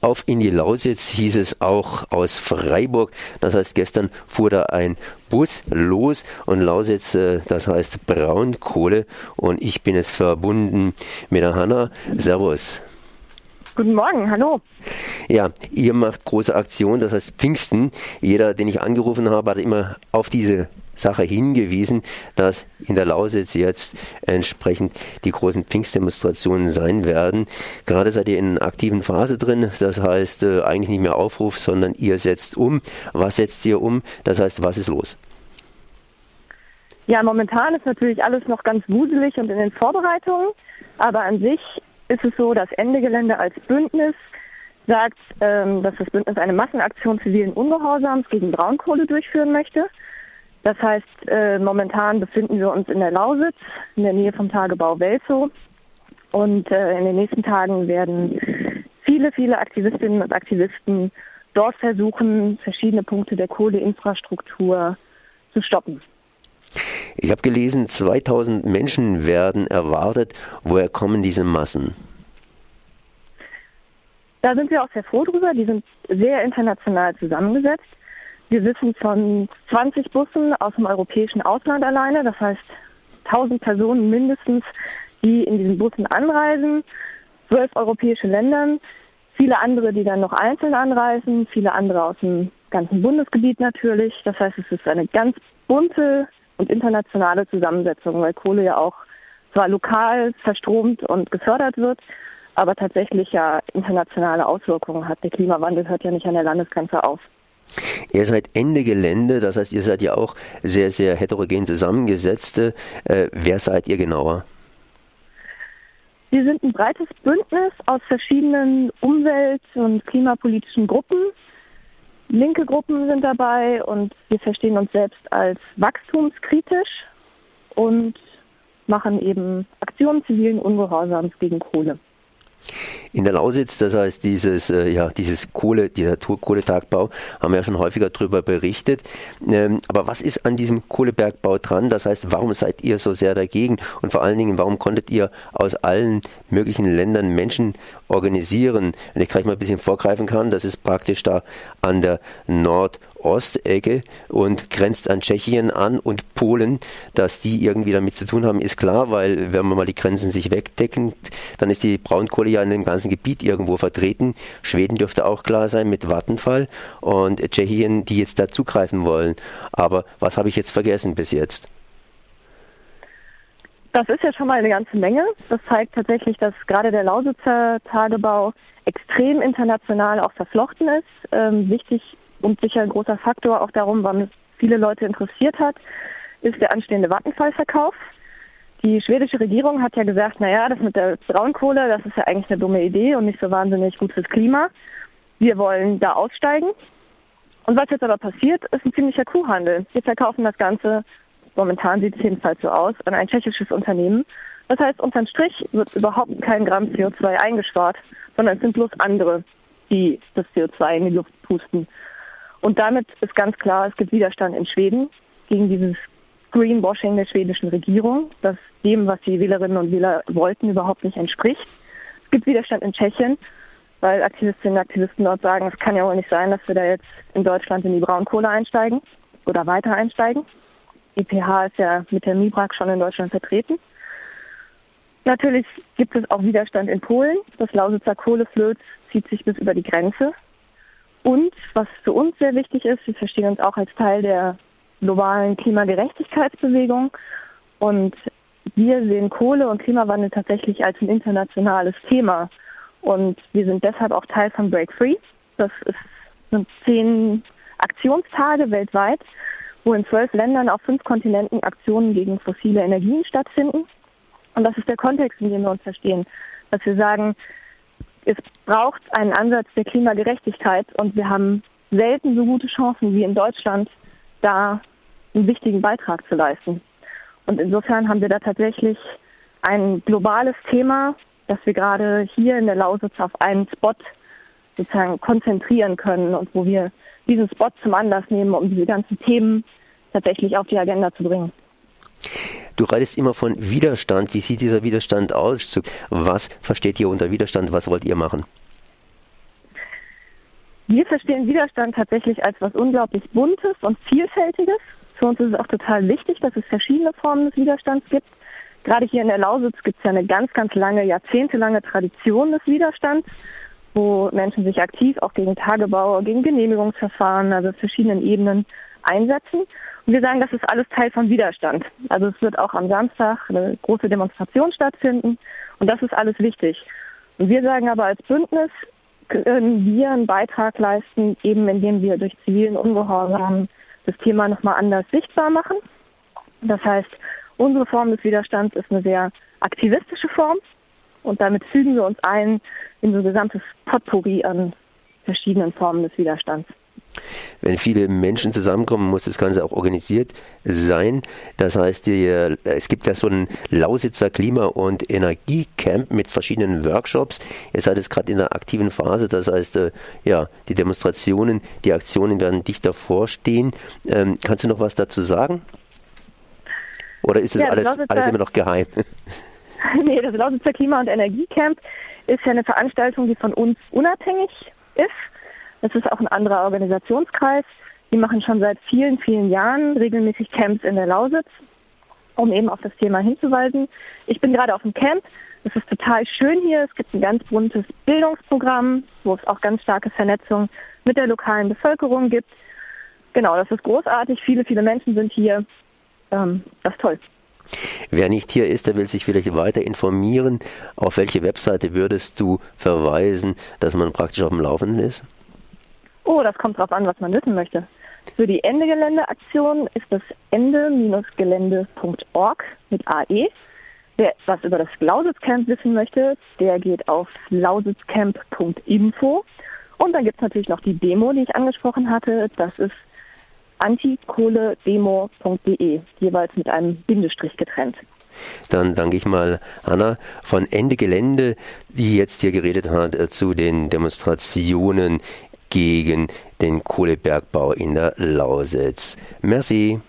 auf in die Lausitz hieß es auch aus Freiburg. Das heißt, gestern fuhr da ein Bus los und Lausitz, äh, das heißt Braunkohle. Und ich bin jetzt verbunden mit der Hanna. Servus. Guten Morgen, hallo. Ja, ihr macht große Aktionen, das heißt Pfingsten. Jeder, den ich angerufen habe, hat immer auf diese Sache hingewiesen, dass in der Lausitz jetzt entsprechend die großen Pfingstdemonstrationen sein werden. Gerade seid ihr in einer aktiven Phase drin, das heißt äh, eigentlich nicht mehr Aufruf, sondern ihr setzt um. Was setzt ihr um? Das heißt, was ist los? Ja, momentan ist natürlich alles noch ganz wuselig und in den Vorbereitungen, aber an sich ist es so, dass Ende Gelände als Bündnis sagt, ähm, dass das Bündnis eine Massenaktion zivilen Ungehorsams gegen Braunkohle durchführen möchte. Das heißt, äh, momentan befinden wir uns in der Lausitz, in der Nähe vom Tagebau Welzow. Und äh, in den nächsten Tagen werden viele, viele Aktivistinnen und Aktivisten dort versuchen, verschiedene Punkte der Kohleinfrastruktur zu stoppen. Ich habe gelesen, 2000 Menschen werden erwartet. Woher kommen diese Massen? Da sind wir auch sehr froh drüber. Die sind sehr international zusammengesetzt. Wir wissen von 20 Bussen aus dem europäischen Ausland alleine, das heißt 1000 Personen mindestens, die in diesen Bussen anreisen, zwölf europäische Ländern, viele andere, die dann noch einzeln anreisen, viele andere aus dem ganzen Bundesgebiet natürlich. Das heißt, es ist eine ganz bunte und internationale Zusammensetzung, weil Kohle ja auch zwar lokal verstromt und gefördert wird, aber tatsächlich ja internationale Auswirkungen hat. Der Klimawandel hört ja nicht an der Landesgrenze auf. Ihr seid Ende Gelände, das heißt, ihr seid ja auch sehr, sehr heterogen zusammengesetzte. Äh, wer seid ihr genauer? Wir sind ein breites Bündnis aus verschiedenen umwelt- und klimapolitischen Gruppen. Linke Gruppen sind dabei und wir verstehen uns selbst als wachstumskritisch und machen eben Aktionen zivilen Ungehorsams gegen Kohle in der Lausitz, das heißt dieses, äh, ja, dieses Kohle, dieser Kohletagbau, haben wir ja schon häufiger darüber berichtet. Ähm, aber was ist an diesem Kohlebergbau dran? Das heißt, warum seid ihr so sehr dagegen? Und vor allen Dingen, warum konntet ihr aus allen möglichen Ländern Menschen organisieren? Wenn ich gleich mal ein bisschen vorgreifen kann, das ist praktisch da an der Nord- Ostecke und grenzt an Tschechien an und Polen, dass die irgendwie damit zu tun haben, ist klar, weil wenn man mal die Grenzen sich wegdecken, dann ist die Braunkohle ja in dem ganzen Gebiet irgendwo vertreten. Schweden dürfte auch klar sein mit Vattenfall und Tschechien, die jetzt da zugreifen wollen. Aber was habe ich jetzt vergessen bis jetzt? Das ist ja schon mal eine ganze Menge. Das zeigt tatsächlich, dass gerade der Lausitzer Tagebau extrem international auch verflochten ist. Ähm, wichtig und sicher ein großer Faktor auch darum, warum es viele Leute interessiert hat, ist der anstehende Vattenfallverkauf. Die schwedische Regierung hat ja gesagt, naja, das mit der Braunkohle, das ist ja eigentlich eine dumme Idee und nicht so wahnsinnig gut fürs Klima. Wir wollen da aussteigen. Und was jetzt aber passiert, ist ein ziemlicher Kuhhandel. Wir verkaufen das Ganze, momentan sieht es jedenfalls so aus, an ein tschechisches Unternehmen. Das heißt, unterm Strich wird überhaupt kein Gramm CO2 eingespart, sondern es sind bloß andere, die das CO2 in die Luft pusten. Und damit ist ganz klar, es gibt Widerstand in Schweden gegen dieses Greenwashing der schwedischen Regierung, das dem, was die Wählerinnen und Wähler wollten, überhaupt nicht entspricht. Es gibt Widerstand in Tschechien, weil Aktivistinnen und Aktivisten dort sagen, es kann ja wohl nicht sein, dass wir da jetzt in Deutschland in die Braunkohle einsteigen oder weiter einsteigen. IPH ist ja mit der MIBRAG schon in Deutschland vertreten. Natürlich gibt es auch Widerstand in Polen. Das Lausitzer Kohleflöz zieht sich bis über die Grenze. Und was für uns sehr wichtig ist, wir verstehen uns auch als Teil der globalen Klimagerechtigkeitsbewegung und wir sehen Kohle und Klimawandel tatsächlich als ein internationales Thema. Und wir sind deshalb auch Teil von Break Free. Das sind zehn Aktionstage weltweit, wo in zwölf Ländern auf fünf Kontinenten Aktionen gegen fossile Energien stattfinden. Und das ist der Kontext, in dem wir uns verstehen. Dass wir sagen, es braucht einen Ansatz der Klimagerechtigkeit und wir haben selten so gute Chancen wie in Deutschland, da einen wichtigen Beitrag zu leisten. Und insofern haben wir da tatsächlich ein globales Thema, das wir gerade hier in der Lausitz auf einen Spot sozusagen konzentrieren können und wo wir diesen Spot zum Anlass nehmen, um diese ganzen Themen tatsächlich auf die Agenda zu bringen. Du redest immer von Widerstand. Wie sieht dieser Widerstand aus? Was versteht ihr unter Widerstand? Was wollt ihr machen? Wir verstehen Widerstand tatsächlich als was unglaublich Buntes und Vielfältiges. Für uns ist es auch total wichtig, dass es verschiedene Formen des Widerstands gibt. Gerade hier in der Lausitz gibt es ja eine ganz, ganz lange, jahrzehntelange Tradition des Widerstands, wo Menschen sich aktiv auch gegen Tagebau, gegen Genehmigungsverfahren, also verschiedenen Ebenen einsetzen. Und wir sagen, das ist alles Teil vom Widerstand. Also es wird auch am Samstag eine große Demonstration stattfinden und das ist alles wichtig. Und wir sagen aber als Bündnis können wir einen Beitrag leisten, eben indem wir durch zivilen Ungehorsam das Thema nochmal anders sichtbar machen. Das heißt, unsere Form des Widerstands ist eine sehr aktivistische Form und damit fügen wir uns ein in so ein gesamtes Potpourri an verschiedenen Formen des Widerstands. Wenn viele Menschen zusammenkommen, muss das Ganze auch organisiert sein. Das heißt, es gibt ja so ein Lausitzer Klima- und Energiecamp mit verschiedenen Workshops. Ihr seid jetzt gerade in der aktiven Phase, das heißt, äh, ja, die Demonstrationen, die Aktionen werden dicht davor stehen. Ähm, kannst du noch was dazu sagen? Oder ist das ja, alles, alles immer noch geheim? nee, das Lausitzer Klima- und Energiecamp ist ja eine Veranstaltung, die von uns unabhängig ist. Es ist auch ein anderer Organisationskreis. Die machen schon seit vielen, vielen Jahren regelmäßig Camps in der Lausitz, um eben auf das Thema hinzuweisen. Ich bin gerade auf dem Camp. Es ist total schön hier. Es gibt ein ganz buntes Bildungsprogramm, wo es auch ganz starke Vernetzung mit der lokalen Bevölkerung gibt. Genau, das ist großartig. Viele, viele Menschen sind hier. Ähm, das ist toll. Wer nicht hier ist, der will sich vielleicht weiter informieren. Auf welche Webseite würdest du verweisen, dass man praktisch auf dem Laufenden ist? Oh, das kommt drauf an, was man wissen möchte. Für die Ende-Gelände-Aktion ist das ende-gelände.org mit AE. Wer was über das Lausitzcamp wissen möchte, der geht auf lausitzcamp.info. Und dann gibt es natürlich noch die Demo, die ich angesprochen hatte. Das ist antikohledemo.de, jeweils mit einem Bindestrich getrennt. Dann danke ich mal Hanna von Ende Gelände, die jetzt hier geredet hat äh, zu den Demonstrationen gegen den Kohlebergbau in der Lausitz. Merci.